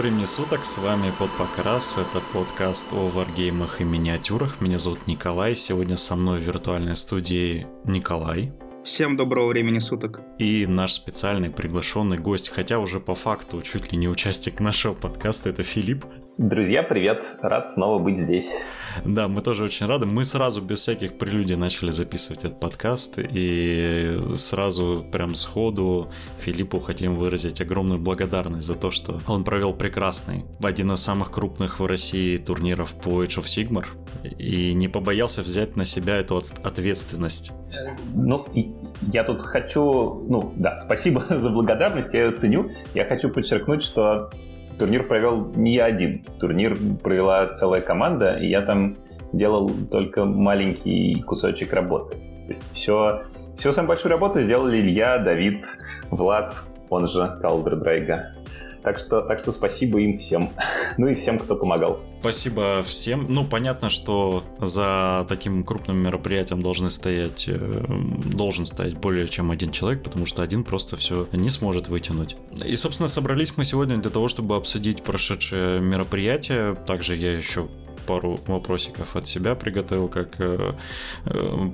Времени суток, с вами под Покрас, это подкаст о варгеймах и миниатюрах. Меня зовут Николай, сегодня со мной в виртуальной студии Николай. Всем доброго времени суток. И наш специальный приглашенный гость, хотя уже по факту чуть ли не участник нашего подкаста, это Филипп. Друзья, привет! Рад снова быть здесь. Да, мы тоже очень рады. Мы сразу без всяких прелюдий начали записывать этот подкаст, и сразу прям сходу Филиппу хотим выразить огромную благодарность за то, что он провел прекрасный, один из самых крупных в России турниров по Age of Sigmar, и не побоялся взять на себя эту ответственность. Ну, я тут хочу, ну да, спасибо за благодарность, я ее ценю. Я хочу подчеркнуть, что турнир провел не я один. Турнир провела целая команда, и я там делал только маленький кусочек работы. То есть все, все самую большую работу сделали Илья, Давид, Влад, он же Калдер Драйга. Так что, так что спасибо им всем. Ну и всем, кто помогал. Спасибо всем. Ну, понятно, что за таким крупным мероприятием должны стоять, э, должен стоять более чем один человек, потому что один просто все не сможет вытянуть. И, собственно, собрались мы сегодня для того, чтобы обсудить прошедшее мероприятие. Также я еще пару вопросиков от себя приготовил, как э, э,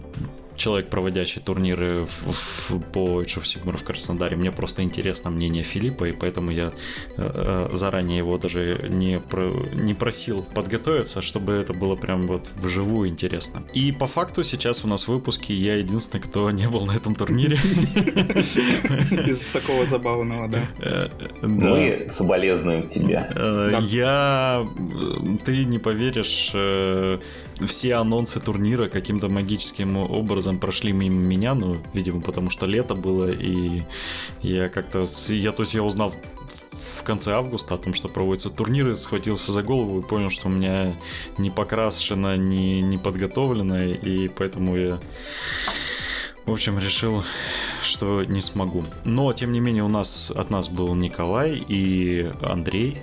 человек, проводящий турниры в, в, по Age of Sigmar в Краснодаре. Мне просто интересно мнение Филиппа, и поэтому я э, э, заранее его даже не, про, не просил подготовиться, чтобы это было прям вот вживую интересно. И по факту сейчас у нас в выпуске я единственный, кто не был на этом турнире. Из такого забавного, да. Э, Мы соболезнуем тебе. Я... Ты не поверишь, все анонсы турнира каким-то магическим образом прошли мимо меня, ну, видимо, потому что лето было, и я как-то, я, то есть я узнал в конце августа о том, что проводятся турниры, схватился за голову и понял, что у меня не покрашено, не, не подготовлено, и поэтому я, в общем, решил, что не смогу. Но, тем не менее, у нас от нас был Николай и Андрей,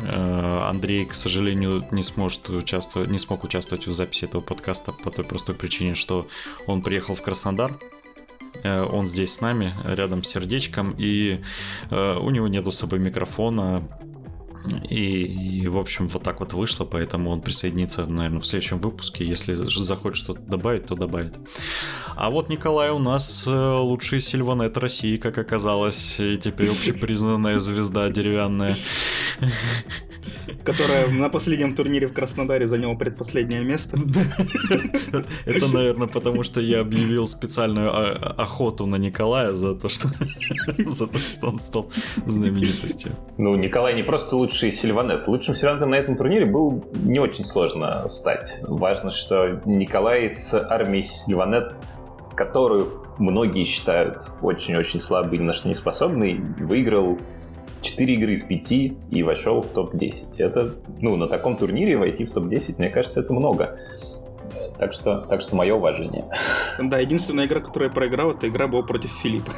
Андрей, к сожалению, не сможет участвовать, не смог участвовать в записи этого подкаста по той простой причине, что он приехал в Краснодар. Э, он здесь с нами, рядом с сердечком, и э, у него нету с собой микрофона, и, и, в общем, вот так вот вышло, поэтому он присоединится, наверное, в следующем выпуске. Если захочет что-то добавить, то добавит. А вот Николай у нас э, лучший сильванет России, как оказалось, и теперь общепризнанная звезда деревянная которая на последнем турнире в Краснодаре заняла предпоследнее место. Это, наверное, потому что я объявил специальную охоту на Николая за то, что за то, что он стал знаменитостью. Ну, Николай не просто лучший сильванет. Лучшим сильванетом на этом турнире был не очень сложно стать. Важно, что Николай с армией сильванет которую многие считают очень-очень слабой и ни на что не способной, выиграл 4 игры из 5 и вошел в топ-10. Это, ну, на таком турнире войти в топ-10, мне кажется, это много. Так что, так что мое уважение. Да, единственная игра, которую я проиграл, это игра была против Филиппа.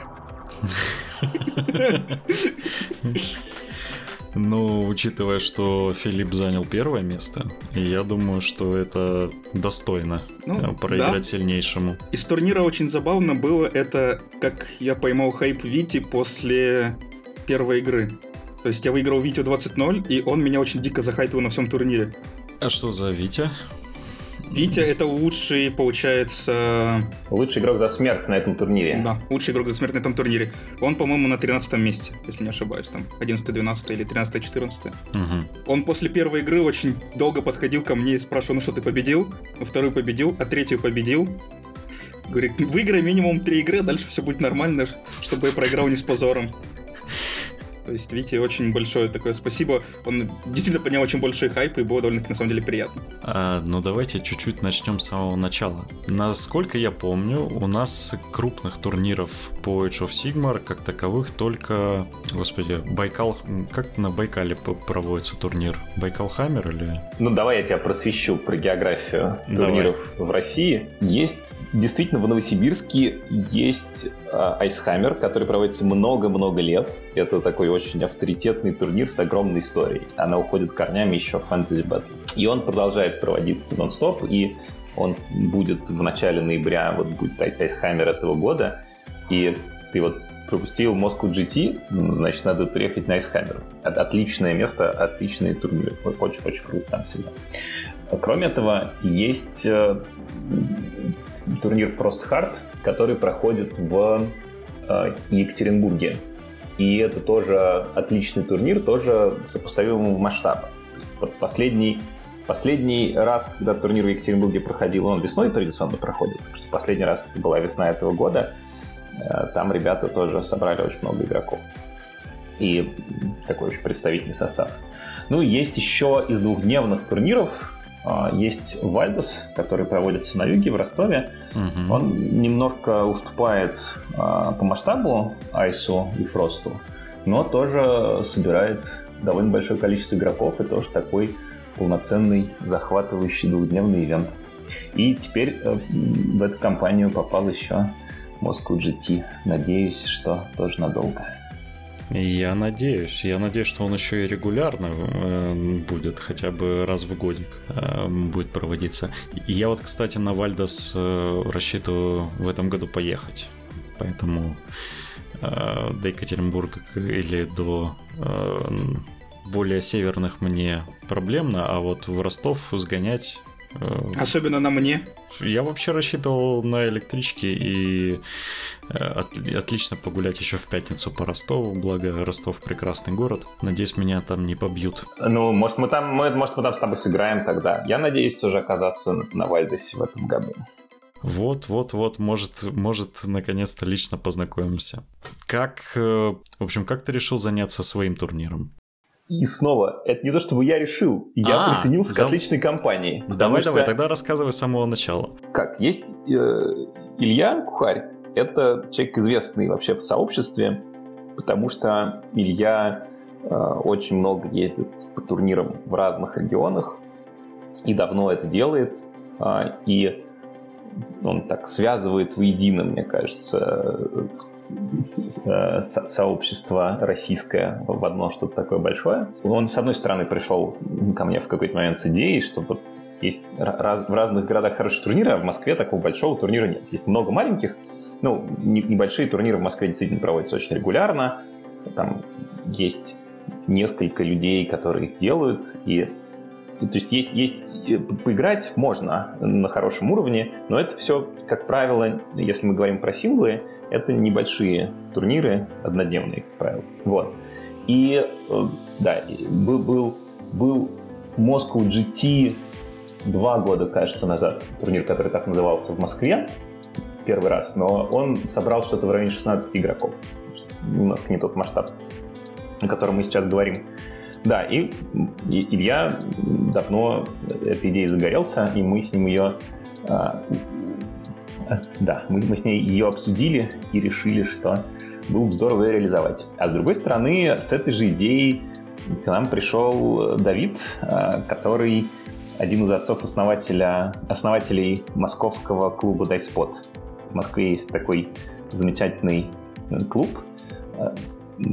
Ну, учитывая, что Филипп занял первое место, я думаю, что это достойно ну, э, проиграть да. сильнейшему. Из турнира очень забавно было это, как я поймал хайп Вити после первой игры. То есть я выиграл Витю 20-0, и он меня очень дико захайпил на всем турнире. А что за Витя? Витя это лучший, получается... Лучший игрок за смерть на этом турнире. Да, лучший игрок за смерть на этом турнире. Он, по-моему, на 13 месте, если не ошибаюсь, там 11-12 или 13-14. Угу. Он после первой игры очень долго подходил ко мне и спрашивал, ну что, ты победил? Вторую победил, а третью победил. Говорит, выиграй минимум три игры, а дальше все будет нормально, чтобы я проиграл не с позором. То есть Вите очень большое такое спасибо. Он действительно поднял очень большой хайп, и было довольно на самом деле приятно. А, ну давайте чуть-чуть начнем с самого начала. Насколько я помню, у нас крупных турниров по Age of Sigmar как таковых только, господи, Байкал, как на Байкале проводится турнир? Байкал Хаммер или? Ну давай я тебя просвещу про географию турниров давай. в России. Есть действительно в Новосибирске есть Айсхаммер, который проводится много-много лет. Это такой очень авторитетный турнир с огромной историей. Она уходит корнями еще в Fantasy Battles. И он продолжает проводиться нон-стоп, и он будет в начале ноября, вот будет Айсхаммер этого года. И ты вот пропустил Moscow GT, ну, значит, надо приехать на Icehammer. Отличное место, отличные турниры. Очень-очень круто там всегда. Кроме этого, есть э, турнир Frost Heart, который проходит в э, Екатеринбурге. И это тоже отличный турнир, тоже сопоставимого масштаба. Последний Последний раз, когда турнир в Екатеринбурге проходил, он весной традиционно проходит, потому что последний раз это была весна этого года, э, там ребята тоже собрали очень много игроков. И такой очень представительный состав. Ну есть еще из двухдневных турниров есть Вальдос, который проводится на юге, в Ростове. Угу. Он немножко уступает а, по масштабу Айсу и Фросту, но тоже собирает довольно большое количество игроков и тоже такой полноценный, захватывающий двухдневный ивент. И теперь э, в эту компанию попал еще Moscow GT. Надеюсь, что тоже надолго. Я надеюсь. Я надеюсь, что он еще и регулярно э, будет, хотя бы раз в годик э, будет проводиться. Я вот, кстати, на Вальдос э, рассчитываю в этом году поехать. Поэтому до Екатеринбурга или до более северных мне проблемно, а вот в Ростов сгонять Особенно на мне. Я вообще рассчитывал на электричке и э, отлично погулять еще в пятницу по Ростову, благо Ростов прекрасный город. Надеюсь, меня там не побьют. Ну, может мы там, мы, может мы там с тобой сыграем тогда. Я надеюсь тоже оказаться на Вальдесе в этом году. Вот, вот, вот, может, может, наконец-то лично познакомимся. Как, э, в общем, как ты решил заняться своим турниром? И снова, это не то, чтобы я решил, я а, присоединился да... к отличной компании. Давай, что... давай, тогда рассказывай с самого начала. Как, есть э, Илья Кухарь, это человек известный вообще в сообществе, потому что Илья э, очень много ездит по турнирам в разных регионах и давно это делает. Э, и он так связывает воедино, мне кажется, сообщество российское в одно что-то такое большое. Он, с одной стороны, пришел ко мне в какой-то момент с идеей, что вот есть раз, в разных городах хорошие турниры, а в Москве такого большого турнира нет. Есть много маленьких, ну, небольшие турниры в Москве действительно проводятся очень регулярно. Там есть несколько людей, которые их делают, и то есть есть, есть поиграть можно на хорошем уровне, но это все, как правило, если мы говорим про синглы, это небольшие турниры, однодневные, как правило. Вот. И э, да, был, был, был Moscow GT два года, кажется, назад, турнир, который так назывался в Москве, первый раз, но он собрал что-то в районе 16 игроков. Немножко не тот масштаб, о котором мы сейчас говорим. Да, и, и Илья давно этой идеей загорелся, и мы с ним ее... А, да, мы, мы с ней ее обсудили и решили, что было бы здорово ее реализовать. А с другой стороны, с этой же идеей к нам пришел Давид, а, который один из отцов-основателя, основателей московского клуба Дайспот. В Москве есть такой замечательный клуб, а,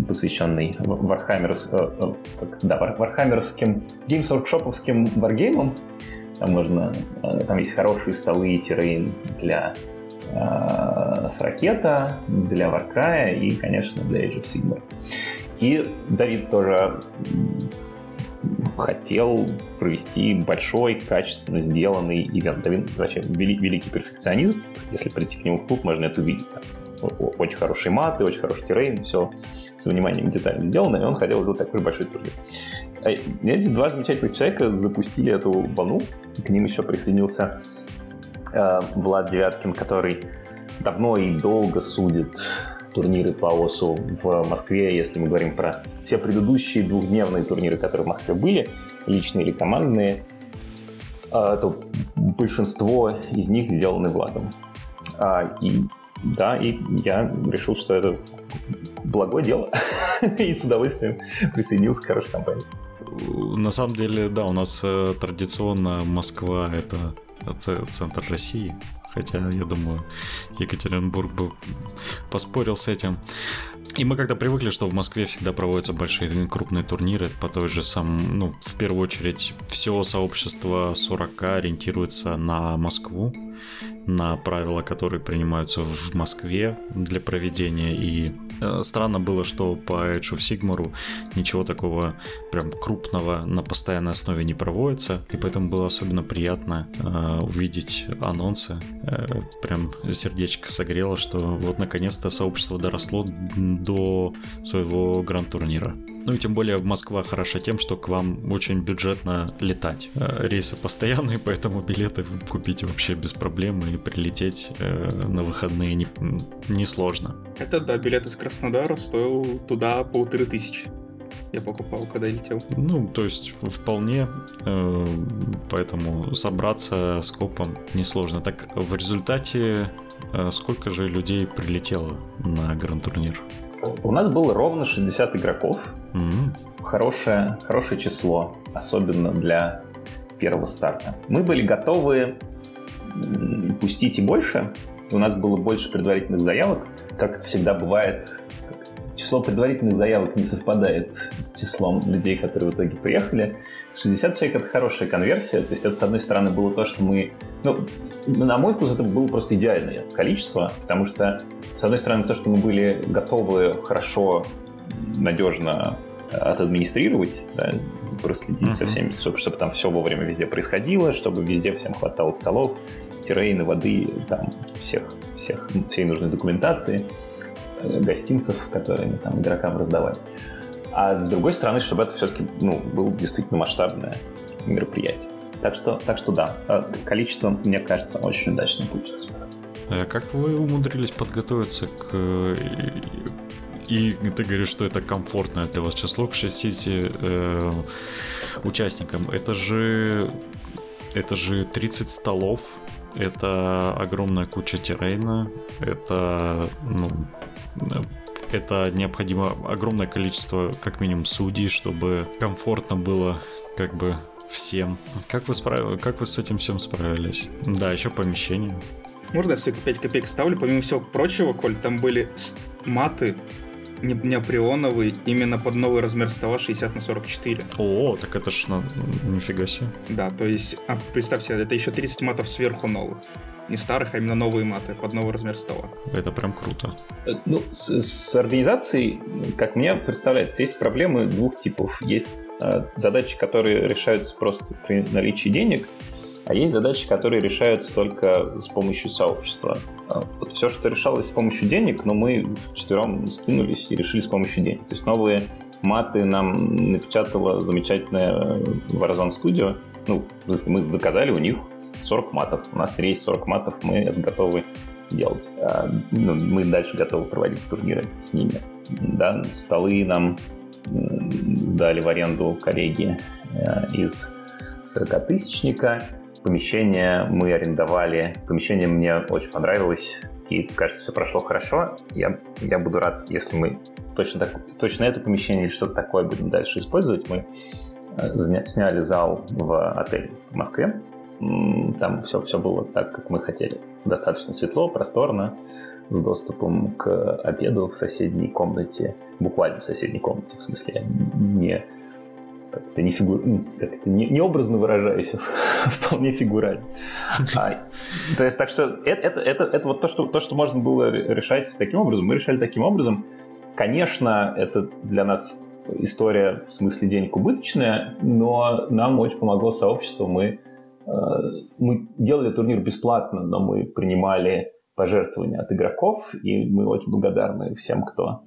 посвященный Warhammer у, э, э, да, вархаммеровским, Games Workshop'овским варгеймам. Там можно, э, там есть хорошие столы и terrain для э, с ракета, для Варкрая и, конечно, для Age of Sigmar. И Давид тоже хотел провести большой, качественно сделанный ивент. Давид вообще великий перфекционист. Если прийти к нему в клуб, можно это увидеть. Очень хорошие маты, очень хороший террейн, все с вниманием детально сделано, и он хотел сделать такой большой турнир. А эти два замечательных человека запустили эту волну, к ним еще присоединился э, Влад Девяткин, который давно и долго судит турниры по ОСУ в Москве, если мы говорим про все предыдущие двухдневные турниры, которые в Москве были, личные или командные, э, то большинство из них сделаны Владом. А, и да, и я решил, что это благое дело, и с удовольствием присоединился к хорошей компании. На самом деле, да, у нас э, традиционно Москва — это центр России, хотя, я думаю, Екатеринбург бы поспорил с этим. И мы когда привыкли, что в Москве всегда проводятся большие крупные турниры по той же самой, ну, в первую очередь, все сообщество 40 ориентируется на Москву, на правила, которые принимаются в Москве для проведения, и Э, странно было, что по Age of ничего такого прям крупного на постоянной основе не проводится, и поэтому было особенно приятно э, увидеть анонсы. Э, прям сердечко согрело, что вот наконец-то сообщество доросло до своего гранд-турнира. Ну и тем более Москва хороша тем, что к вам очень бюджетно летать. Э, рейсы постоянные, поэтому билеты купить вообще без проблем и прилететь э, на выходные несложно. Не Это да, билет из Краснодара стоил туда полторы тысячи я покупал, когда летел. Ну, то есть вполне, э, поэтому собраться с копом несложно. Так в результате сколько же людей прилетело на гранд-турнир? У нас было ровно 60 игроков. Mm-hmm. Хорошее, хорошее число, особенно для первого старта. Мы были готовы пустить и больше. У нас было больше предварительных заявок. Как это всегда бывает, число предварительных заявок не совпадает с числом людей, которые в итоге приехали. 60 человек — это хорошая конверсия. То есть это, с одной стороны, было то, что мы... Ну, на мой вкус, это было просто идеальное количество, потому что, с одной стороны, то, что мы были готовы хорошо, надежно отадминистрировать, да, проследить uh-huh. со всеми, чтобы, чтобы там все вовремя везде происходило, чтобы везде всем хватало столов, террейны, воды, там, всех, всех, всей нужной документации, э, гостинцев, которые мы там игрокам раздавали. А с другой стороны, чтобы это все-таки ну, было действительно масштабное мероприятие. Так что, так что да, а количество, мне кажется, очень удачно получилось. А как вы умудрились подготовиться к и ты говоришь, что это комфортное для вас число к 60 э, участникам. Это же это же 30 столов, это огромная куча террейна, это ну, это необходимо огромное количество, как минимум, судей, чтобы комфортно было как бы всем. Как вы, справ... как вы с этим всем справились? Да, еще помещение. Можно я все 5 копеек ставлю? Помимо всего прочего, Коль, там были маты неоприоновый именно под новый размер стола 60 на 44. О, так это ж на... нифига себе. Да, то есть, а, представь себе, это еще 30 матов сверху новых не старых, а именно новые маты под новый размер стола. Это прям круто. Э, ну, с, с организацией, как мне представляется, есть проблемы двух типов. Есть э, задачи, которые решаются просто при наличии денег, а есть задачи, которые решаются только с помощью сообщества. А вот все, что решалось с помощью денег, но мы вчетвером скинулись и решили с помощью денег. То есть новые маты нам напечатала замечательная э, Warzone Studio. Ну, мы заказали у них 40 матов. У нас есть 40 матов, мы это готовы делать. А, ну, мы дальше готовы проводить турниры с ними. Да, столы нам сдали в аренду коллеги э, из 40-тысячника. Помещение мы арендовали. Помещение мне очень понравилось. И, кажется, все прошло хорошо. Я, я буду рад, если мы точно, так, точно это помещение или что-то такое будем дальше использовать. Мы э, сняли зал в отеле в Москве там все, все было так, как мы хотели. Достаточно светло, просторно, с доступом к обеду в соседней комнате, буквально в соседней комнате, в смысле, не как-то не, фигу... как не, не образно выражаюсь, а вполне фигурально. А, так что это вот то что, то, что можно было решать таким образом. Мы решали таким образом. Конечно, это для нас история в смысле денег убыточная, но нам очень помогло сообщество. Мы Э, мы делали турнир бесплатно, но мы принимали пожертвования от игроков, и мы очень благодарны всем, кто,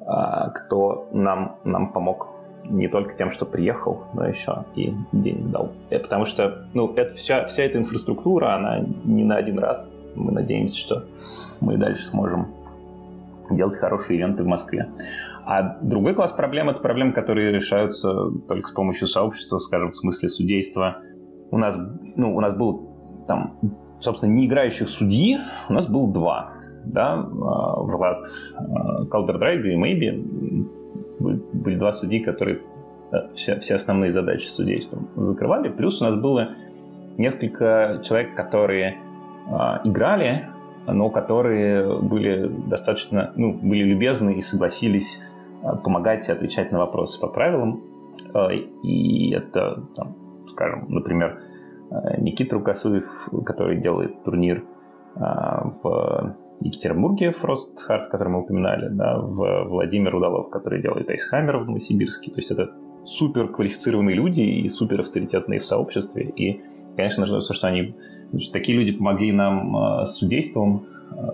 э, кто нам, нам помог не только тем, что приехал, но еще и денег дал. Э, потому что ну, это вся, вся эта инфраструктура, она не на один раз. Мы надеемся, что мы дальше сможем делать хорошие ивенты в Москве. А другой класс проблем — это проблемы, которые решаются только с помощью сообщества, скажем, в смысле судейства — у нас, ну, у нас был там, собственно, не играющих судьи, у нас было два. Да, а, Влад Калдердрайга и Мэйби были два судьи, которые все, все основные задачи с судейством закрывали. Плюс у нас было несколько человек, которые э, играли, но которые были достаточно, ну, были любезны и согласились э, помогать и отвечать на вопросы по правилам. Э, и это там, скажем, например, э, Никита Рукосуев, который делает турнир э, в Екатеринбурге Hard, который мы упоминали, да, в Владимир Удалов, который делает Айсхаммер в Новосибирске. То есть это супер квалифицированные люди и супер авторитетные в сообществе. И, конечно же, то, что они значит, такие люди помогли нам э, с судейством,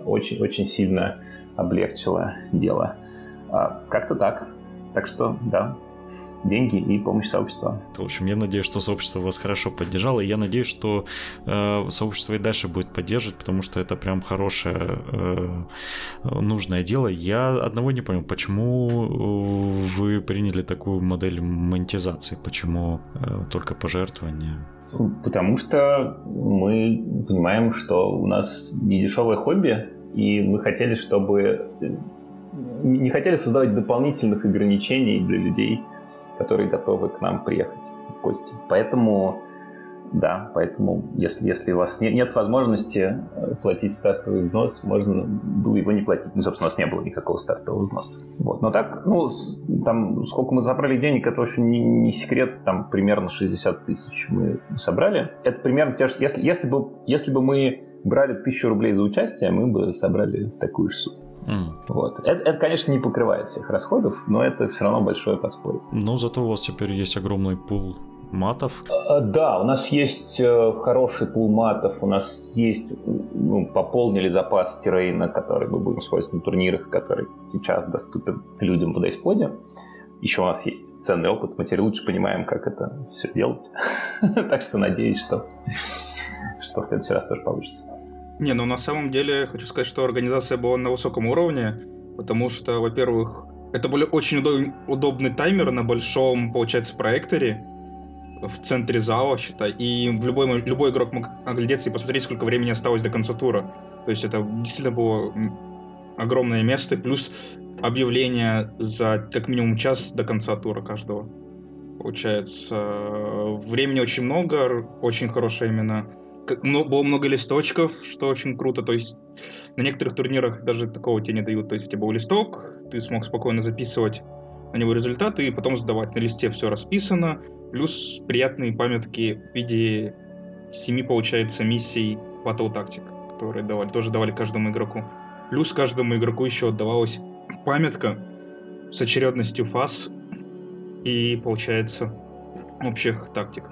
очень, очень сильно облегчило дело. А, как-то так. Так что, да, деньги и помощь сообщества. В общем, я надеюсь, что сообщество вас хорошо поддержало, и я надеюсь, что э, сообщество и дальше будет поддерживать, потому что это прям хорошее, э, нужное дело. Я одного не понял, почему вы приняли такую модель монетизации, почему э, только пожертвования? Потому что мы понимаем, что у нас не дешевое хобби, и мы хотели, чтобы не хотели создавать дополнительных ограничений для людей, которые готовы к нам приехать в гости. Поэтому, да, поэтому если, если у вас не, нет возможности э, платить стартовый взнос, можно было его не платить. Ну, собственно, у нас не было никакого стартового взноса. Вот. Но так, ну, там, сколько мы забрали денег, это очень не, не секрет, там примерно 60 тысяч мы собрали. Это примерно те же, если, если, бы, если бы мы брали тысячу рублей за участие, мы бы собрали такую же сумму. Mm. Вот. Это, это, конечно, не покрывает всех расходов, но это все равно большое подспорье. Но зато у вас теперь есть огромный пул матов? А, да, у нас есть э, хороший пул матов, у нас есть, ну, пополнили запас тирейна, который мы будем использовать на турнирах, который сейчас доступен людям в Дайсподе. Еще у нас есть ценный опыт, мы теперь лучше понимаем, как это все делать. так что надеюсь, что в следующий раз тоже получится. Не, ну на самом деле хочу сказать, что организация была на высоком уровне, потому что, во-первых, это был очень удоб- удобный таймер на большом, получается, проекторе в центре зала, считай, и в любой, любой игрок мог оглядеться и посмотреть, сколько времени осталось до конца тура. То есть это действительно было огромное место, плюс объявление за как минимум час до конца тура каждого. Получается, времени очень много, очень хорошая именно было много листочков, что очень круто. То есть на некоторых турнирах даже такого тебе не дают. То есть у тебя был листок, ты смог спокойно записывать на него результаты и потом сдавать. На листе все расписано, плюс приятные памятки в виде семи, получается, миссий Battle Tactic, которые давали, тоже давали каждому игроку. Плюс каждому игроку еще отдавалась памятка с очередностью фаз и, получается, общих тактик.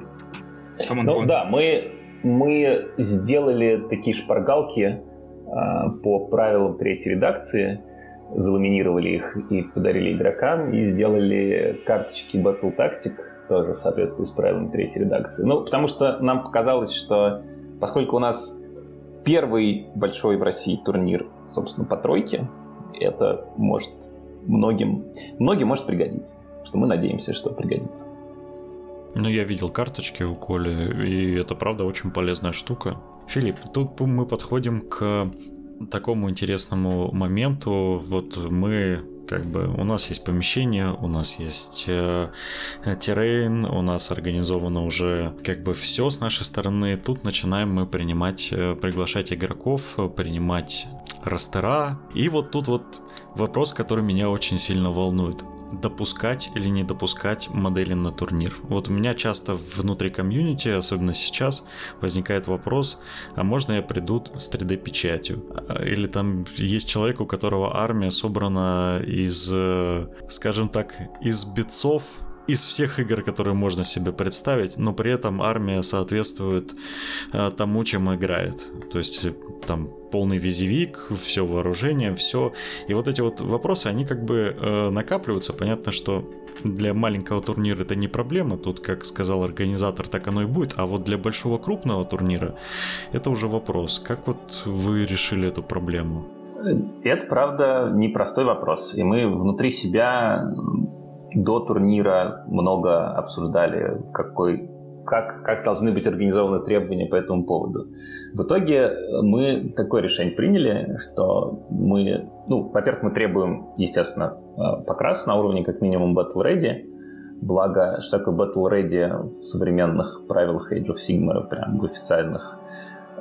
Ну да, мы мы сделали такие шпаргалки а, по правилам третьей редакции, заламинировали их и подарили игрокам, и сделали карточки Battle Tactic тоже в соответствии с правилами третьей редакции. Ну, потому что нам показалось, что поскольку у нас первый большой в России турнир, собственно, по тройке, это может многим, многим может пригодиться. Что мы надеемся, что пригодится. Ну, я видел карточки у Коли, и это правда очень полезная штука. Филипп, тут мы подходим к такому интересному моменту. Вот мы как бы у нас есть помещение, у нас есть э, террейн, у нас организовано уже как бы все с нашей стороны. Тут начинаем мы принимать, э, приглашать игроков, принимать растера. И вот тут вот вопрос, который меня очень сильно волнует допускать или не допускать модели на турнир. Вот у меня часто внутри комьюнити, особенно сейчас, возникает вопрос, а можно я приду с 3D-печатью? Или там есть человек, у которого армия собрана из, э, скажем так, из битцов, из всех игр, которые можно себе представить, но при этом армия соответствует э, тому, чем играет. То есть там полный визивик, все вооружение, все. И вот эти вот вопросы, они как бы э, накапливаются. Понятно, что для маленького турнира это не проблема. Тут, как сказал организатор, так оно и будет. А вот для большого крупного турнира это уже вопрос. Как вот вы решили эту проблему? Это, правда, непростой вопрос. И мы внутри себя до турнира много обсуждали, какой как, как должны быть организованы требования по этому поводу. В итоге мы такое решение приняли, что мы, ну, во-первых, мы требуем, естественно, э, покрас на уровне как минимум Battle Ready, благо, что такое Battle Ready в современных правилах Age of Sigmar, прям в официальных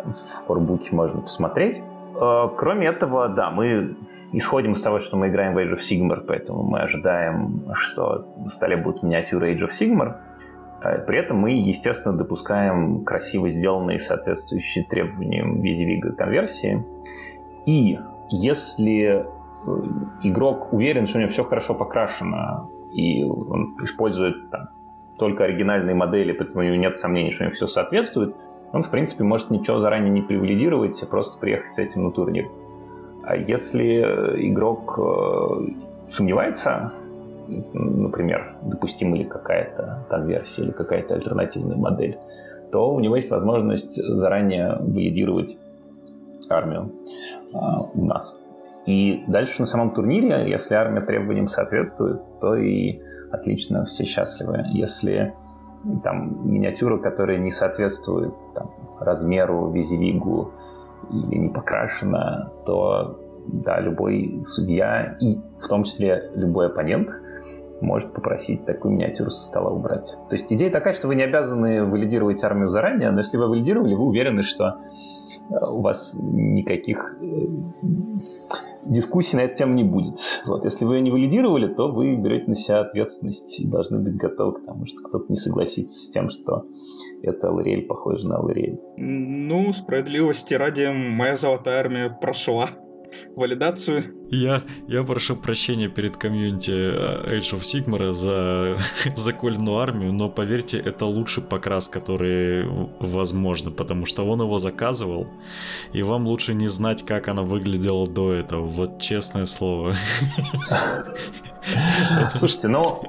в корбуке можно посмотреть. Э, кроме этого, да, мы исходим из того, что мы играем в Age of Sigmar, поэтому мы ожидаем, что на столе будут миниатюры Age of Sigmar, а при этом мы, естественно, допускаем красиво сделанные соответствующие требованиям визивига конверсии. И если игрок уверен, что у него все хорошо покрашено, и он использует там, только оригинальные модели, поэтому у него нет сомнений, что у него все соответствует, он, в принципе, может ничего заранее не привалидировать, а просто приехать с этим на турнир. А если игрок э, сомневается, например, допустима ли какая-то конверсия или какая-то альтернативная модель, то у него есть возможность заранее валидировать армию а, у нас. И дальше на самом турнире, если армия требованиям соответствует, то и отлично, все счастливы. Если там миниатюра, которая не соответствует там, размеру, визивигу или не покрашена, то да, любой судья и в том числе любой оппонент может попросить такую миниатюру со стола убрать. То есть идея такая, что вы не обязаны валидировать армию заранее, но если вы валидировали, вы уверены, что э, у вас никаких э, дискуссий на эту тему не будет. Вот. Если вы ее не валидировали, то вы берете на себя ответственность и должны быть готовы к тому, что кто-то не согласится с тем, что это Лориэль похоже на Лориэль. Ну, справедливости ради, моя золотая армия прошла валидацию. Я, я прошу прощения перед комьюнити э, Age of Sigmar за закольную армию, но поверьте, это лучший покрас, который возможно, потому что он его заказывал, и вам лучше не знать, как она выглядела до этого. Вот честное слово. Слушайте, ну,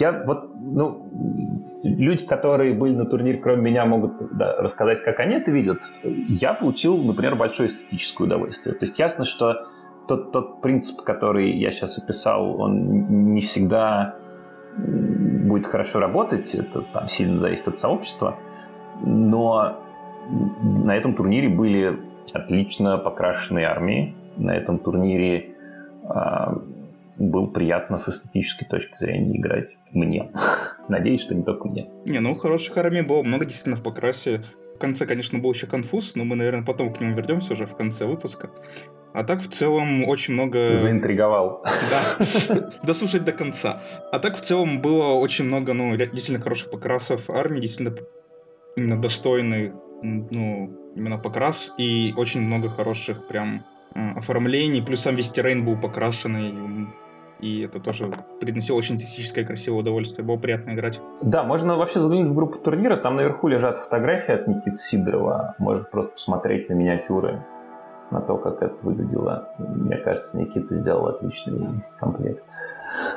я вот, ну, люди, которые были на турнире, кроме меня, могут да, рассказать, как они это видят. Я получил, например, большое эстетическое удовольствие. То есть ясно, что тот, тот принцип, который я сейчас описал, он не всегда будет хорошо работать, это там сильно зависит от сообщества, но на этом турнире были отлично покрашенные армии, на этом турнире а, был приятно с эстетической точки зрения играть мне. Надеюсь, что не только мне. Не, ну хороших армий было много действительно в покрасе. В конце, конечно, был еще конфуз, но мы, наверное, потом к нему вернемся уже в конце выпуска. А так в целом очень много... Заинтриговал. Да, дослушать до конца. А так в целом было очень много, ну, действительно хороших покрасов армии, действительно именно достойный, ну, именно покрас, и очень много хороших прям оформлений, плюс сам весь террейн был покрашенный, и это тоже приносило очень эстетическое красивое удовольствие. Было приятно играть. Да, можно вообще заглянуть в группу турнира, там наверху лежат фотографии от Никиты Сидорова, можно просто посмотреть на миниатюры, на то, как это выглядело. Мне кажется, Никита сделал отличный комплект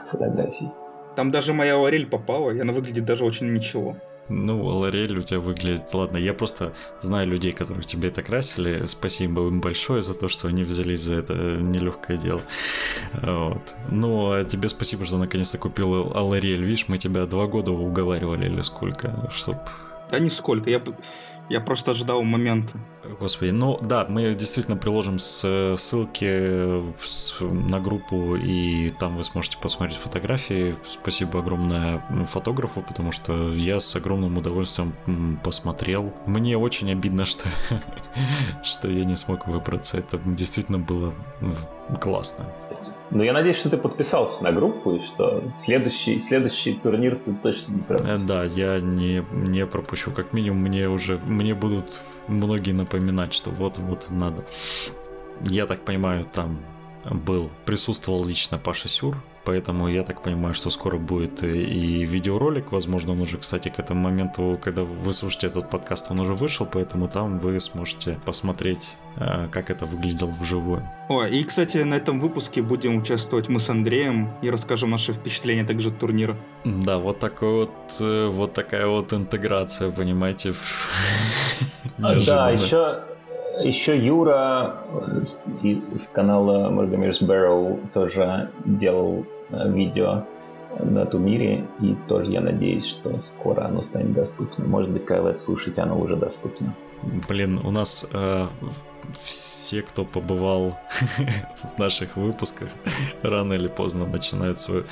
фотографий. Там даже моя Лорель попала, и она выглядит даже очень ничего. Ну, Лорель у тебя выглядит... Ладно, я просто знаю людей, которых тебе это красили. Спасибо им большое за то, что они взялись за это нелегкое дело. Вот. Ну, а тебе спасибо, что наконец-то купил Лорель. Видишь, мы тебя два года уговаривали или сколько, чтоб... Да нисколько. Я я просто ожидал момента. Господи, ну да, мы действительно приложим ссылки на группу, и там вы сможете посмотреть фотографии. Спасибо огромное фотографу, потому что я с огромным удовольствием посмотрел. Мне очень обидно, что, что я не смог выбраться. Это действительно было классно. Ну, я надеюсь, что ты подписался на группу, и что следующий, следующий турнир ты точно не пропустишь. Да, я не, не пропущу. Как минимум, мне уже мне будут многие напоминать, что вот-вот надо. Я так понимаю, там был, присутствовал лично Паша Сюр, поэтому я так понимаю, что скоро будет и видеоролик, возможно, он уже, кстати, к этому моменту, когда вы слушаете этот подкаст, он уже вышел, поэтому там вы сможете посмотреть, э, как это выглядело вживую. О, и, кстати, на этом выпуске будем участвовать мы с Андреем и расскажем наши впечатления также от турнира. Да, вот такой вот, э, вот такая вот интеграция, понимаете, Да, еще еще Юра из канала Маргамирс Barrow тоже делал э, видео на турнире, и тоже я надеюсь, что скоро оно станет доступно. Может быть, когда вы это слушаете, оно уже доступно. Блин, у нас э, все, кто побывал в наших выпусках, рано или поздно начинают свое,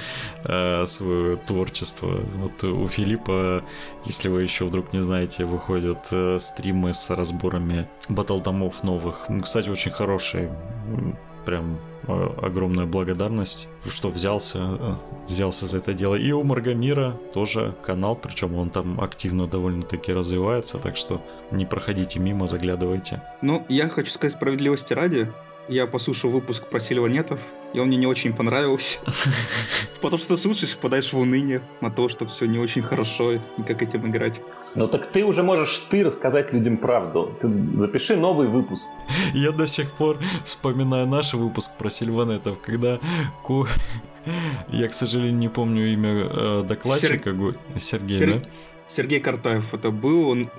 э, свое творчество. Вот у Филиппа, если вы еще вдруг не знаете, выходят э, стримы с разборами батл домов новых. Кстати, очень хорошие. Прям огромная благодарность, что взялся, э, взялся за это дело. И у Маргамира тоже канал, причем он там активно довольно-таки развивается, так что не проходите мимо, заглядывайте. Ну, я хочу сказать справедливости ради, я послушал выпуск про сильванетов, и он мне не очень понравился. Потому что слушаешь, попадаешь в уныние на то, что все не очень хорошо, и как этим играть. Ну так ты уже можешь ты рассказать людям правду. Ты запиши новый выпуск. Я до сих пор вспоминаю наш выпуск про сильванетов, когда Ку... Я, к сожалению, не помню имя э, докладчика. Сер... Сергей, Сер... да? Сергей Картаев это был, он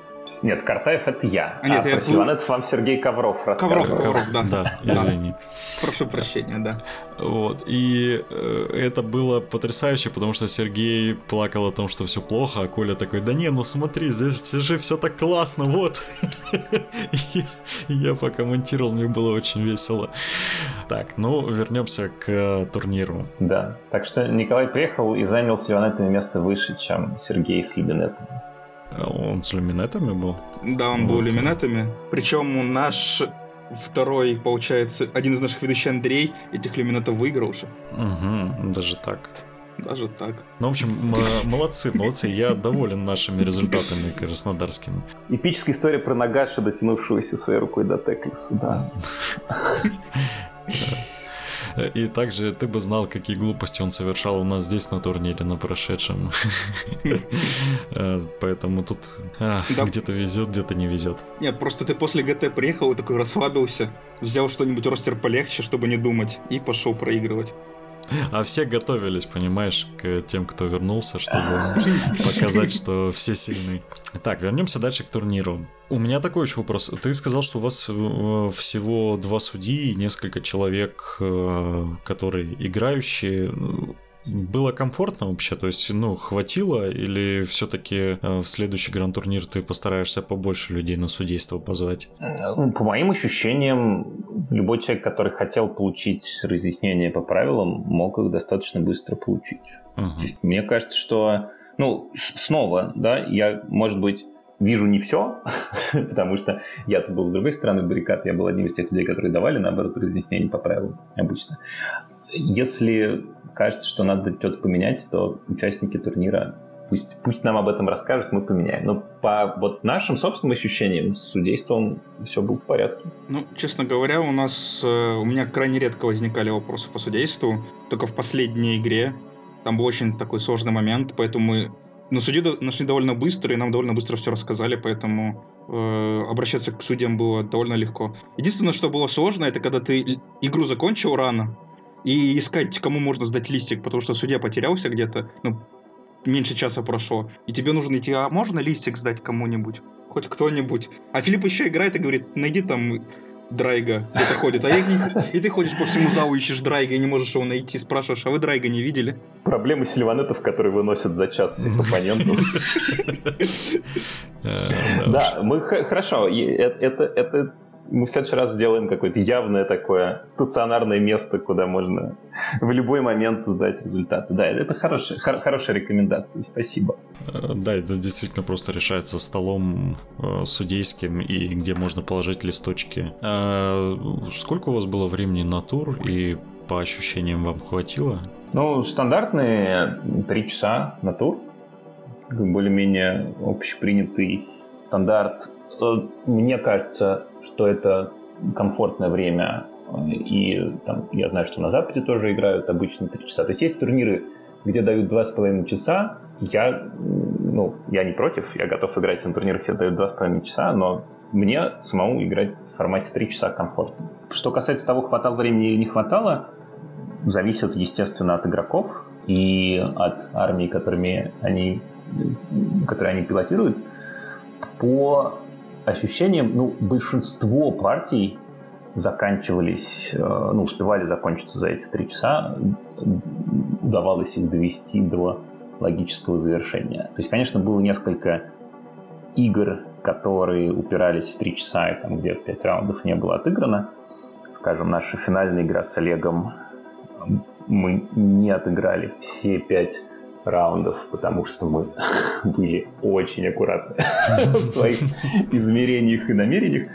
нет, Картаев это я. А, нет, а я про Силанет вам Сергей Ковров рассказывал. Ковров, Ковров, да. Да, извини. Прошу прощения, да. Вот, и э, это было потрясающе, потому что Сергей плакал о том, что все плохо, а Коля такой, да не, ну смотри, здесь же все так классно, вот. я покомментировал, мне было очень весело. Так, ну, вернемся к турниру. Да, так что Николай приехал и занял с Силанетами место выше, чем Сергей с Либинетом. Он с люминетами был? Да, он вот. был люминетами. Причем наш второй, получается, один из наших ведущих Андрей этих люминетов выиграл уже. Угу, даже так. Даже так. Ну, в общем, молодцы, молодцы. Я доволен нашими результатами краснодарскими. Эпическая история про Нагаша, дотянувшегося своей рукой до Теклиса, да. И также ты бы знал, какие глупости он совершал у нас здесь на турнире, на прошедшем. Э, поэтому тут где-то везет, где-то не везет. Нет, просто ты после ГТ приехал и такой расслабился, взял что-нибудь ростер полегче, чтобы не думать, и пошел проигрывать. А все готовились, понимаешь, к тем, кто вернулся, чтобы показать, что все сильны. Так, вернемся дальше к турниру. У меня такой еще вопрос. Ты сказал, что у вас э, всего два судьи и несколько человек, э, которые играющие было комфортно вообще? То есть, ну, хватило? Или все-таки э, в следующий гранд-турнир ты постараешься побольше людей на судейство позвать? Ну, по моим ощущениям, любой человек, который хотел получить разъяснение по правилам, мог их достаточно быстро получить. Угу. Мне кажется, что, ну, снова, да, я, может быть, вижу не все, потому что я был с другой стороны баррикад, я был одним из тех людей, которые давали, наоборот, разъяснение по правилам обычно. Если кажется, что надо что-то поменять, то участники турнира пусть, пусть нам об этом расскажут, мы поменяем. Но по вот нашим собственным ощущениям с судейством все было в порядке. Ну, честно говоря, у нас э, у меня крайне редко возникали вопросы по судейству. Только в последней игре там был очень такой сложный момент, поэтому мы но судьи нашли довольно быстро, и нам довольно быстро все рассказали, поэтому э, обращаться к судьям было довольно легко. Единственное, что было сложно, это когда ты игру закончил рано, и искать, кому можно сдать листик, потому что судья потерялся где-то, ну, меньше часа прошло, и тебе нужно идти, а можно листик сдать кому-нибудь? Хоть кто-нибудь. А Филипп еще играет и говорит, найди там Драйга где-то ходит. А я, и ты ходишь по всему залу, ищешь Драйга и не можешь его найти. Спрашиваешь, а вы Драйга не видели? Проблемы сильванетов, которые выносят за час всех оппонентов. Э, да, мы хорошо. Э, это мы в следующий раз сделаем какое-то явное такое стационарное место, куда можно в любой момент сдать результаты. Да, это хорошая, хор- хорошая рекомендация, спасибо. Э, да, это действительно просто решается столом э, судейским и где можно положить листочки. А сколько у вас было времени на тур и по ощущениям вам хватило? Ну, стандартные три часа на тур. Более-менее общепринятый стандарт мне кажется, что это комфортное время. И там, я знаю, что на Западе тоже играют обычно 3 часа. То есть есть турниры, где дают 2,5 часа. Я, ну, я не против, я готов играть на турнирах, где дают 2,5 часа, но мне самому играть в формате 3 часа комфортно. Что касается того, хватало времени или не хватало, зависит, естественно, от игроков и от армии, которыми они, которые они пилотируют. По ощущением, ну, большинство партий заканчивались, э, ну, успевали закончиться за эти три часа, удавалось их довести до логического завершения. То есть, конечно, было несколько игр, которые упирались в три часа, и там где пять раундов не было отыграно. Скажем, наша финальная игра с Олегом мы не отыграли все пять раундов, потому что мы были очень аккуратны в своих измерениях и намерениях.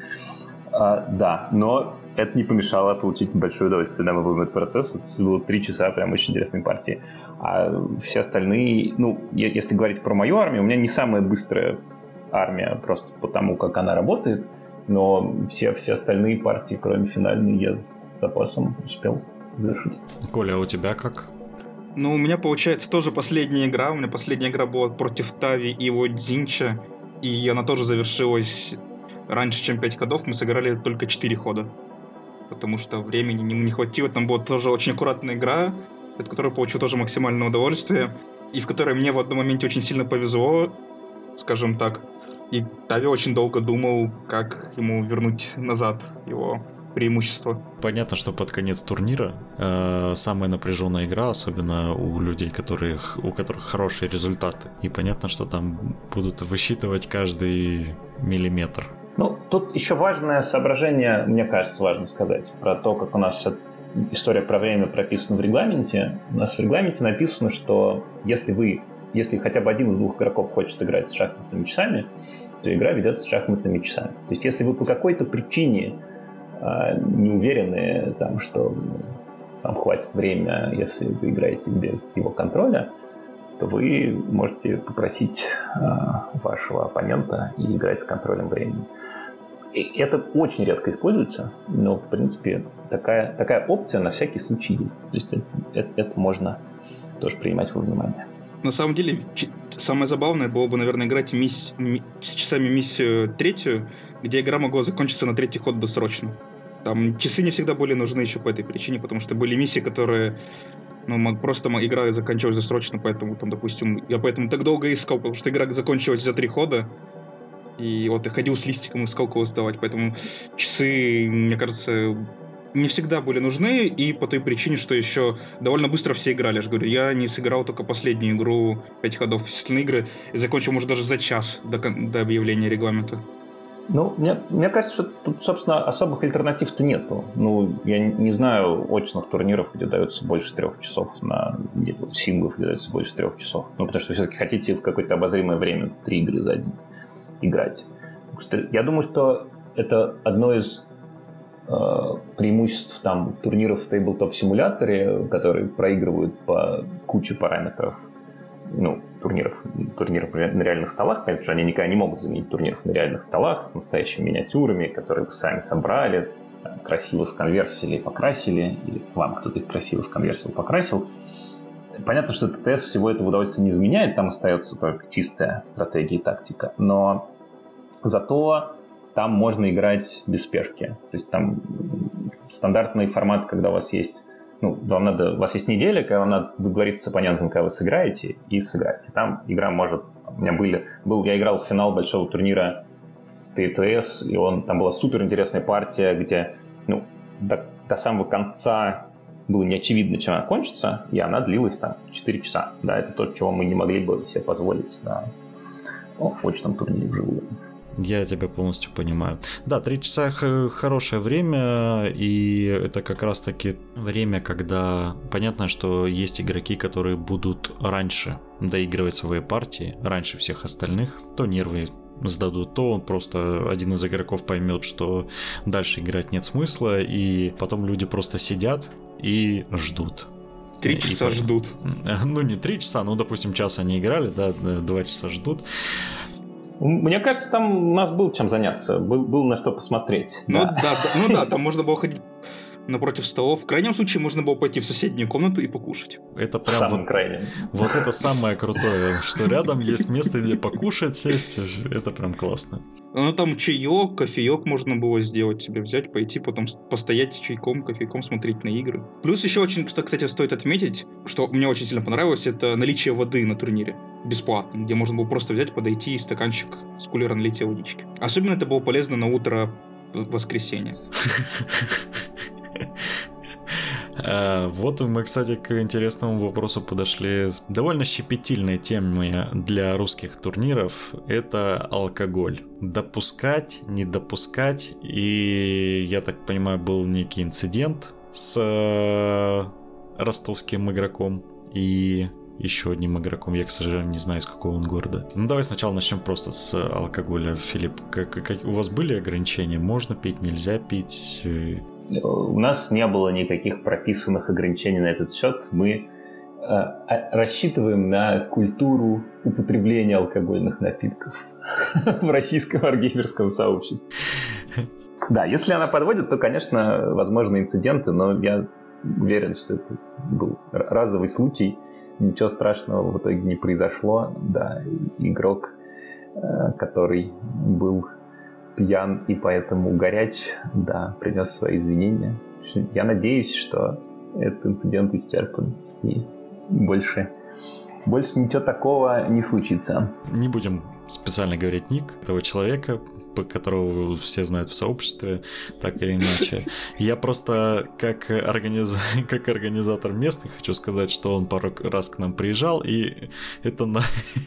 А, да, но это не помешало получить большое удовольствие на этого процесса. Это было три часа прям очень интересной партии. А все остальные, ну, если говорить про мою армию, у меня не самая быстрая армия просто потому, как она работает. но все, все остальные партии, кроме финальной, я с запасом успел завершить. Коля, а у тебя как? Ну, у меня получается тоже последняя игра. У меня последняя игра была против Тави и его Дзинча. И она тоже завершилась раньше, чем 5 ходов. Мы сыграли только 4 хода. Потому что времени не, не хватило. Там была тоже очень аккуратная игра, от которой получил тоже максимальное удовольствие. И в которой мне в одном моменте очень сильно повезло, скажем так. И Тави очень долго думал, как ему вернуть назад его преимущество. Понятно, что под конец турнира э, самая напряженная игра, особенно у людей, которых, у которых хорошие результаты. И понятно, что там будут высчитывать каждый миллиметр. Ну, тут еще важное соображение, мне кажется, важно сказать, про то, как у нас история про время прописана в регламенте. У нас в регламенте написано, что если вы, если хотя бы один из двух игроков хочет играть с шахматными часами, то игра ведется с шахматными часами. То есть если вы по какой-то причине не уверены, там, что вам хватит время, если вы играете без его контроля, то вы можете попросить э, вашего оппонента и играть с контролем времени. И это очень редко используется, но, в принципе, такая, такая опция на всякий случай есть. То есть это, это, это можно тоже принимать во внимание. На самом деле, самое забавное было бы, наверное, играть мисс... с часами миссию третью, где игра могла закончиться на третий ход досрочно. Там часы не всегда были нужны еще по этой причине, потому что были миссии, которые ну, просто игра заканчивалась засрочно, поэтому там, допустим, я поэтому так долго искал, потому что игра закончилась за три хода, и вот я ходил с листиком, искал кого сдавать, поэтому часы, мне кажется, не всегда были нужны, и по той причине, что еще довольно быстро все играли. Я же говорю, я не сыграл только последнюю игру, пять ходов остальные игры, и закончил, может, даже за час до, до объявления регламента. Ну, мне, мне кажется, что тут, собственно, особых альтернатив-то нету. Ну, я не знаю очных турниров, где дается больше трех часов на синглов, где дается больше трех часов. Ну, потому что вы все-таки хотите в какое-то обозримое время три игры за день играть. Я думаю, что это одно из э, преимуществ там турниров в тейблтоп-симуляторе, которые проигрывают по куче параметров ну, турниров, турниров на реальных столах, понятно, что они никогда не могут заменить турниров на реальных столах с настоящими миниатюрами, которые вы сами собрали, красиво сконверсили, покрасили, или вам кто-то их красиво сконверсил, покрасил. Понятно, что ТТС всего этого удовольствия не изменяет, там остается только чистая стратегия и тактика, но зато там можно играть без спешки. То есть там стандартный формат, когда у вас есть ну, вам надо, у вас есть неделя, когда вам надо договориться с оппонентом, когда вы сыграете, и сыграть. И там игра может... У меня были... Был, я играл в финал большого турнира в ТТС, и он, там была супер интересная партия, где ну, до, до самого конца было не очевидно, чем она кончится, и она длилась там 4 часа. Да, это то, чего мы не могли бы себе позволить на ну, очном турнире вживую. Я тебя полностью понимаю. Да, три часа хорошее время, и это как раз-таки время, когда понятно, что есть игроки, которые будут раньше доигрывать свои партии, раньше всех остальных, то нервы сдадут, то он просто один из игроков поймет, что дальше играть нет смысла, и потом люди просто сидят и ждут. Три часа и, ждут. Ну, не три часа, ну, допустим, час они играли, да, два часа ждут. Мне кажется, там у нас был чем заняться, был, был на что посмотреть. Ну да. да, ну да, там можно было ходить напротив столов. В крайнем случае можно было пойти в соседнюю комнату и покушать. Это прям вот, вот это самое крутое, что рядом есть место, где покушать, сесть. Это прям классно. Ну там чаек, кофеек можно было сделать себе, взять, пойти, потом постоять с чайком, кофейком, смотреть на игры. Плюс еще очень, кстати, стоит отметить, что мне очень сильно понравилось, это наличие воды на турнире. Бесплатно, где можно было просто взять, подойти и стаканчик с кулера налить водички. Особенно это было полезно на утро воскресенья. Э, вот мы, кстати, к интересному вопросу подошли довольно щепетильной темой для русских турниров. Это алкоголь. Допускать, не допускать. И, я так понимаю, был некий инцидент с э, ростовским игроком и еще одним игроком. Я, к сожалению, не знаю, из какого он города. Ну, давай сначала начнем просто с алкоголя. Филипп, как, как, у вас были ограничения? Можно пить, нельзя пить? У нас не было никаких прописанных ограничений на этот счет. Мы э, рассчитываем на культуру употребления алкогольных напитков. в российском аргеймерском сообществе. Да, если она подводит, то, конечно, возможны инциденты, но я уверен, что это был разовый случай. Ничего страшного в итоге не произошло. Да, игрок, э, который был пьян и поэтому горяч, да, принес свои извинения. Я надеюсь, что этот инцидент исчерпан и больше больше ничего такого не случится. Не будем специально говорить ник этого человека, которого все знают в сообществе, так или иначе. Я просто как, организ... как организатор местный хочу сказать, что он пару раз к нам приезжал, и это на...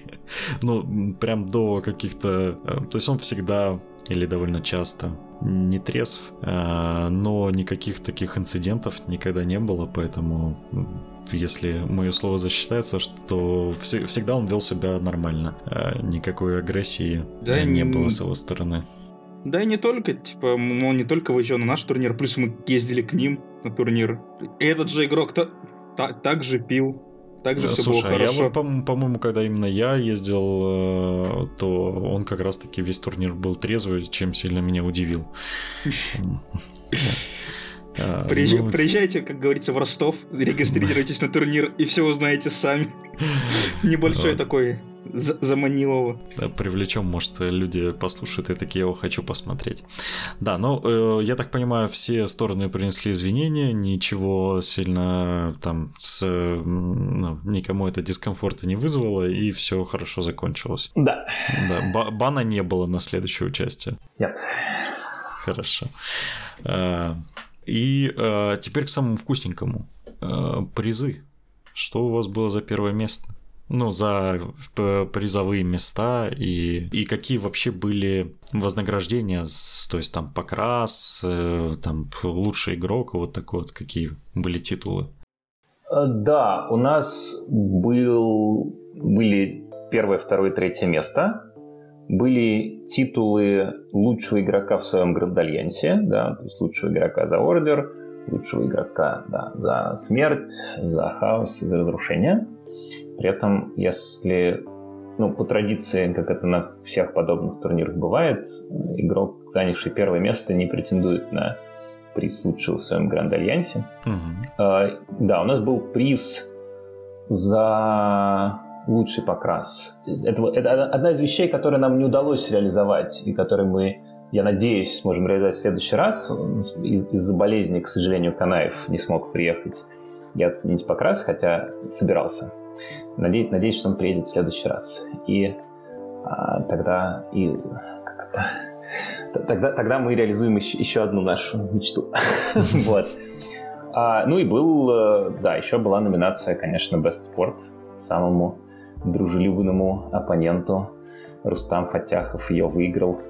ну, прям до каких-то... Э, то есть он всегда или довольно часто не трезв, э, но никаких таких инцидентов никогда не было, поэтому если мое слово засчитается, что всегда он вел себя нормально. А никакой агрессии да, не было с его стороны. Да и не только, типа, он не только выезжал на наш турнир, плюс мы ездили к ним на турнир. И этот же игрок та, так же пил. Так же все Слушай, было хорошо. я вот, по- по-моему, когда именно я ездил, э, то он как раз-таки весь турнир был трезвый, чем сильно меня удивил. А, Приезж... ну, Приезжайте, как говорится, в Ростов, регистрируйтесь на турнир и все узнаете сами. Небольшой такой заманил Да, привлечем, может, люди послушают и такие, я хочу посмотреть. Да, ну, э, я так понимаю, все стороны принесли извинения, ничего сильно там с, ну, никому это дискомфорта не вызвало, и все хорошо закончилось. Да. Да, бана не было на следующее участие. Нет. Хорошо. И э, теперь к самому вкусненькому. Э, призы. Что у вас было за первое место? Ну, за призовые места и, и какие вообще были вознаграждения, то есть там покрас, э, там лучший игрок, вот такой вот, какие были титулы? Э, да, у нас был, были первое, второе, третье место были титулы лучшего игрока в своем гранд-альянсе, да, то есть лучшего игрока за ордер, лучшего игрока да, за смерть, за хаос, за разрушение. При этом, если ну, по традиции, как это на всех подобных турнирах бывает, игрок, занявший первое место, не претендует на приз лучшего в своем гранд-альянсе. Uh-huh. Да, у нас был приз за лучший покрас. Это, это одна из вещей, которые нам не удалось реализовать, и которые мы, я надеюсь, сможем реализовать в следующий раз. Из- из-за болезни, к сожалению, Канаев не смог приехать и оценить покрас, хотя собирался. Надеюсь, надеюсь, что он приедет в следующий раз. И а, тогда и как это, тогда, тогда мы реализуем еще, еще одну нашу мечту. вот. А, ну и был, э, да, еще была номинация, конечно, Best Sport самому дружелюбному оппоненту. Рустам Фатяхов ее выиграл,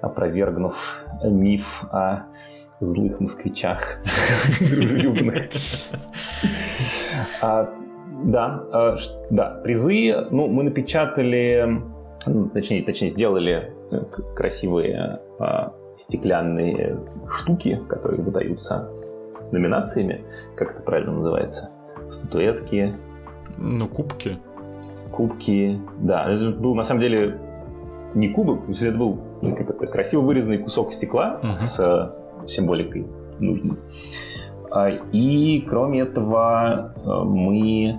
опровергнув миф о злых москвичах дружелюбных. А, да, а, да, призы, ну, мы напечатали, ну, точнее, точнее, сделали э, красивые а, стеклянные штуки, которые выдаются с номинациями, как это правильно называется, статуэтки. Ну, кубки кубки. Да, это был на самом деле не кубок, это был красиво вырезанный кусок стекла uh-huh. с э, символикой нужной. А, и кроме этого э, мы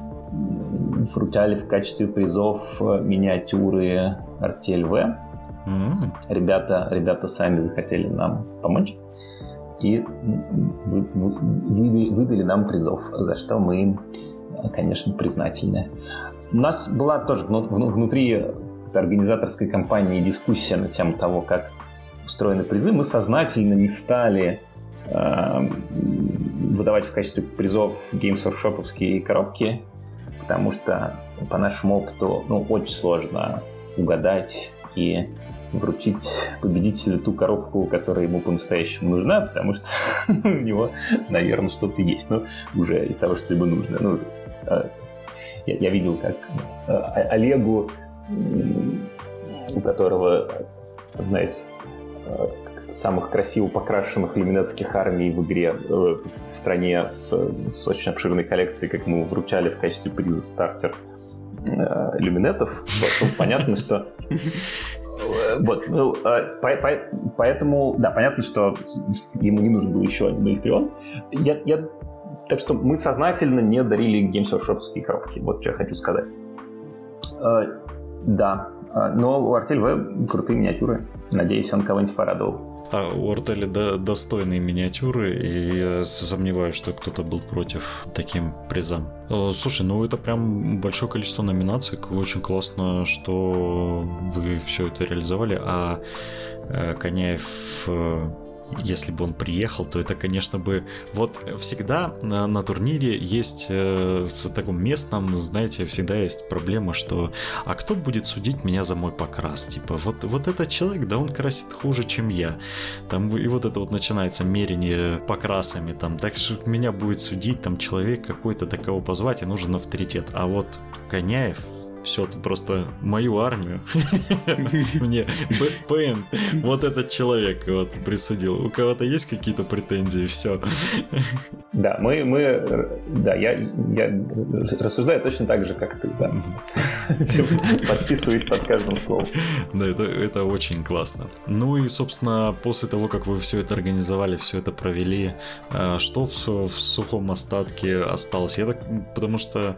вручали в качестве призов э, миниатюры Артель В. Mm-hmm. Ребята, ребята сами захотели нам помочь и выдали нам призов, за что мы им, конечно, признательны. У нас была тоже внутри организаторской компании дискуссия на тему того, как устроены призы. Мы сознательно не стали э, выдавать в качестве призов Games Workshop'овские коробки, потому что по нашему опыту ну, очень сложно угадать и вручить победителю ту коробку, которая ему по-настоящему нужна, потому что у него, наверное, что-то есть, ну, уже из того, что ему нужно. Ну, э, я, я видел, как э, Олегу, у которого одна из э, самых красиво покрашенных иллюминатских армий в игре э, в стране с, с очень обширной коллекцией, как мы вручали в качестве приза стартер иллюминетов. Понятно, что Вот, ну, поэтому, да, понятно, что ему не нужен был еще один электрион. Я, я, так что мы сознательно не дарили Games Workshopские коробки, вот что я хочу сказать. Да, но у Артель В крутые миниатюры. Надеюсь, он кого-нибудь порадовал. А у Артели до, достойные миниатюры, и я сомневаюсь, что кто-то был против таким призам. Слушай, ну это прям большое количество номинаций. Очень классно, что вы все это реализовали. А э, Коняев э, если бы он приехал, то это, конечно, бы... Вот всегда на, на турнире есть э, в таком местном, знаете, всегда есть проблема, что а кто будет судить меня за мой покрас? Типа, вот, вот этот человек, да он красит хуже, чем я. Там и вот это вот начинается мерение покрасами, там, так что меня будет судить там человек какой-то, до кого позвать, и нужен авторитет. А вот Коняев, все, ты просто мою армию. Мне Best Pain, вот этот человек вот присудил. У кого-то есть какие-то претензии, все. Да, мы, мы, да, я, я рассуждаю точно так же, как ты, да. Подписываюсь под каждым словом. Да, это, это очень классно. Ну и, собственно, после того, как вы все это организовали, все это провели, а, что в, в сухом остатке осталось? Я так, потому что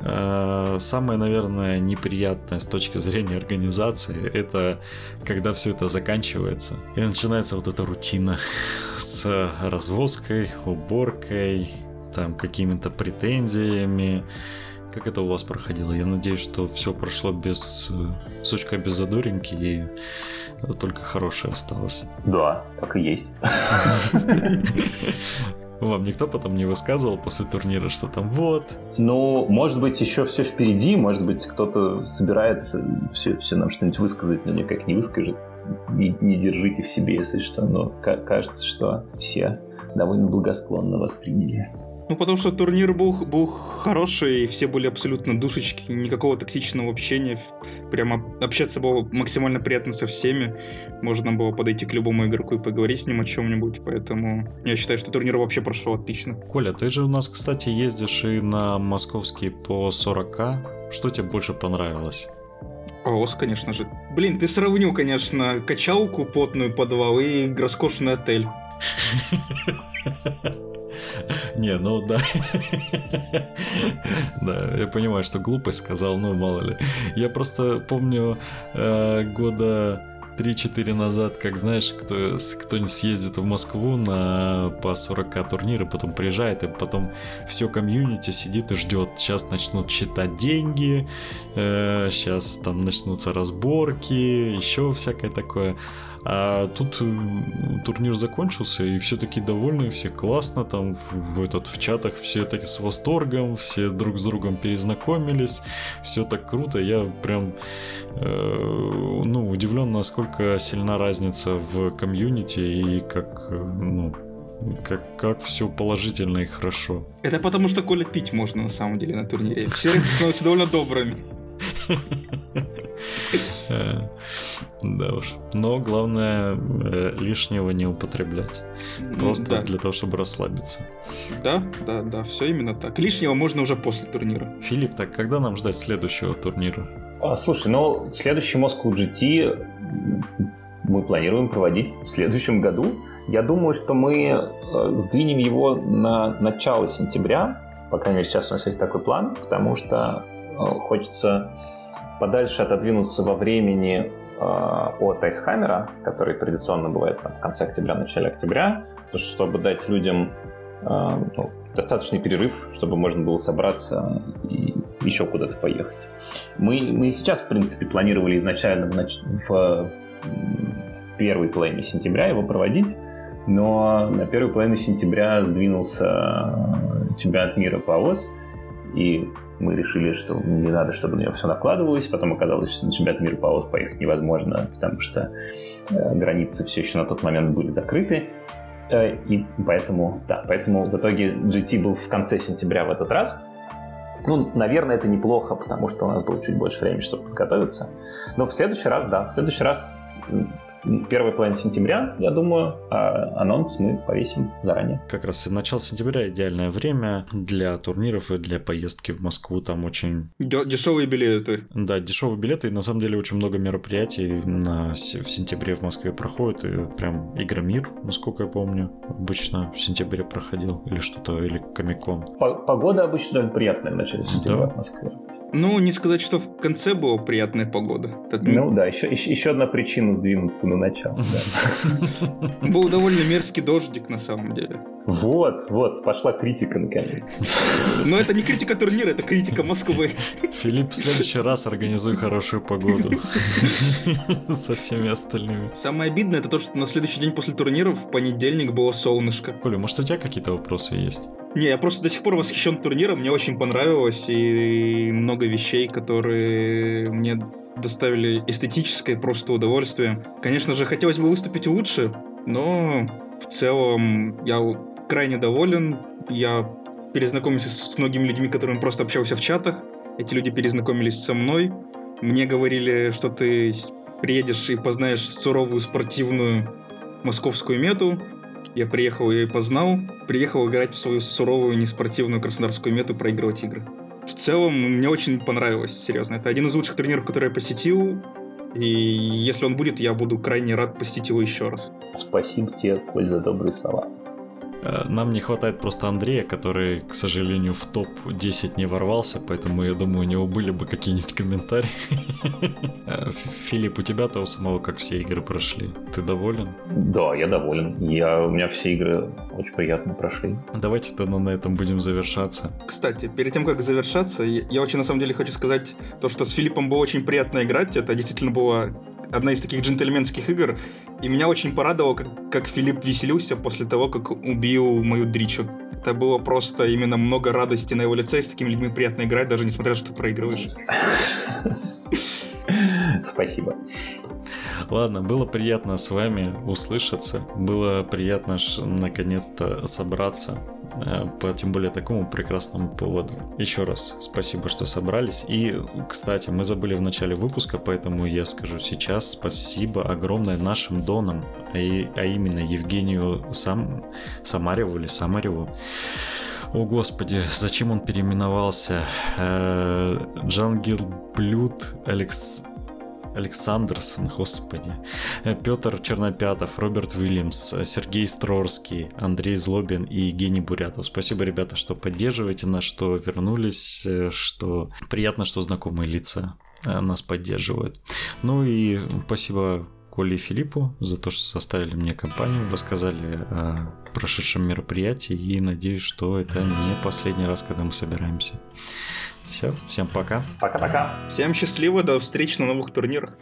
э, самое, наверное, неприятное с точки зрения организации, это когда все это заканчивается. И начинается вот эта рутина с развозкой, уборкой, там какими-то претензиями. Как это у вас проходило? Я надеюсь, что все прошло без сучка без задоринки и только хорошее осталось. Да, так и есть. Вам никто потом не высказывал после турнира, что там вот? Ну, может быть, еще все впереди, может быть, кто-то собирается все, все нам что-нибудь высказать, но никак не выскажет. Не, не держите в себе, если что, но кажется, что все довольно благосклонно восприняли. Ну, потому что турнир был, был хороший, все были абсолютно душечки, никакого токсичного общения. Прямо общаться было максимально приятно со всеми. Можно было подойти к любому игроку и поговорить с ним о чем-нибудь, поэтому я считаю, что турнир вообще прошел отлично. Коля, ты же у нас, кстати, ездишь и на московский по 40 Что тебе больше понравилось? Паос, конечно же. Блин, ты сравнил, конечно, качалку потную подвал и роскошный отель. Не, ну да. Да, я понимаю, что глупость сказал, ну мало ли. Я просто помню э, года 3-4 назад, как знаешь, кто, кто-нибудь съездит в Москву на по 40 турниры, потом приезжает, и потом все комьюнити сидит и ждет. Сейчас начнут считать деньги, э, сейчас там начнутся разборки, еще всякое такое. А тут турнир закончился, и все такие довольны, все классно, там в, в, этот, в чатах все таки с восторгом, все друг с другом перезнакомились, все так круто. Я прям э, ну, удивлен, насколько сильна разница в комьюнити и как, ну, как, как все положительно и хорошо. Это потому, что Коля пить можно на самом деле на турнире. Все становятся довольно добрыми. Э, да уж. Но главное э, лишнего не употреблять. Просто да. для того, чтобы расслабиться. Да, да, да, все именно так. Лишнего можно уже после турнира. Филипп, так когда нам ждать следующего турнира? А, слушай, ну следующий Moscow GT мы планируем проводить в следующем году. Я думаю, что мы э, сдвинем его на начало сентября. По крайней мере, сейчас у нас есть такой план, потому что хочется подальше отодвинуться во времени а, от Айсхаммера, который традиционно бывает в конце октября, начале октября, чтобы дать людям а, ну, достаточный перерыв, чтобы можно было собраться и еще куда-то поехать. Мы, мы сейчас, в принципе, планировали изначально в, в первой половине сентября его проводить, но на первую половину сентября сдвинулся чемпионат мира по ОС, и мы решили, что не надо, чтобы на него все накладывалось. Потом оказалось, что на чемпионат мира по ОС поехать невозможно, потому что э, границы все еще на тот момент были закрыты. Э, и поэтому, да, поэтому в итоге GT был в конце сентября в этот раз. Ну, наверное, это неплохо, потому что у нас было чуть больше времени, чтобы подготовиться. Но в следующий раз, да, в следующий раз первой половине сентября, я думаю, а анонс мы повесим заранее. Как раз начало сентября идеальное время для турниров и для поездки в Москву. Там очень... Дешевые билеты. Да, дешевые билеты. И на самом деле очень много мероприятий на... в сентябре в Москве проходит. И прям Игромир, насколько я помню, обычно в сентябре проходил. Или что-то, или Комикон. Погода обычно приятная в начале сентября да. в Москве. Ну, не сказать, что в конце была приятная погода. Ну да, еще, еще, еще одна причина сдвинуться на начало. Был довольно мерзкий дождик на самом деле. Вот, вот, пошла критика наконец. Но это не критика турнира, это критика Москвы. Филипп, в следующий раз организуй хорошую погоду со всеми остальными. Самое обидное это то, что на следующий день после турнира в понедельник было солнышко. Коля, может у тебя какие-то вопросы есть? Не, я просто до сих пор восхищен турниром, мне очень понравилось, и много вещей, которые мне доставили эстетическое просто удовольствие. Конечно же, хотелось бы выступить лучше, но в целом я крайне доволен. Я перезнакомился с многими людьми, которыми просто общался в чатах. Эти люди перезнакомились со мной. Мне говорили, что ты приедешь и познаешь суровую спортивную московскую мету. Я приехал и познал. Приехал играть в свою суровую неспортивную краснодарскую мету, проигрывать игры. В целом, мне очень понравилось, серьезно. Это один из лучших турниров, который я посетил. И если он будет, я буду крайне рад посетить его еще раз. Спасибо тебе, Коль, за добрые слова. Э, нам не хватает просто Андрея, который, к сожалению, в топ-10 не ворвался, поэтому, я думаю, у него были бы какие-нибудь комментарии. Э, Филипп, у тебя-то у самого как все игры прошли? Ты доволен? Да, я доволен. Я, у меня все игры очень приятно прошли. Давайте тогда на этом будем завершаться. Кстати, перед тем, как завершаться, я очень на самом деле хочу сказать то, что с Филиппом было очень приятно играть. Это действительно было одна из таких джентльменских игр, и меня очень порадовало, как, как Филипп веселился после того, как убил мою Дричу. Это было просто именно много радости на его лице, и с такими людьми приятно играть, даже несмотря что ты проигрываешь. Спасибо. Ладно, было приятно с вами услышаться. Было приятно наконец-то собраться по тем более такому прекрасному поводу. Еще раз спасибо, что собрались. И, кстати, мы забыли в начале выпуска, поэтому я скажу сейчас спасибо огромное нашим донам, а, а именно Евгению Сам... Самареву или Самареву. О господи, зачем он переименовался? Э, Джангил Блюд Алекс... Александрсон, господи, Петр Чернопятов, Роберт Уильямс, Сергей Строрский, Андрей Злобин и Евгений Бурятов. Спасибо, ребята, что поддерживаете нас, что вернулись, что приятно, что знакомые лица э, нас поддерживают. Ну и спасибо Коле и Филиппу за то, что составили мне компанию, рассказали о прошедшем мероприятии и надеюсь, что это не последний раз, когда мы собираемся. Все, всем пока. Пока-пока. Всем счастливо, до встречи на новых турнирах.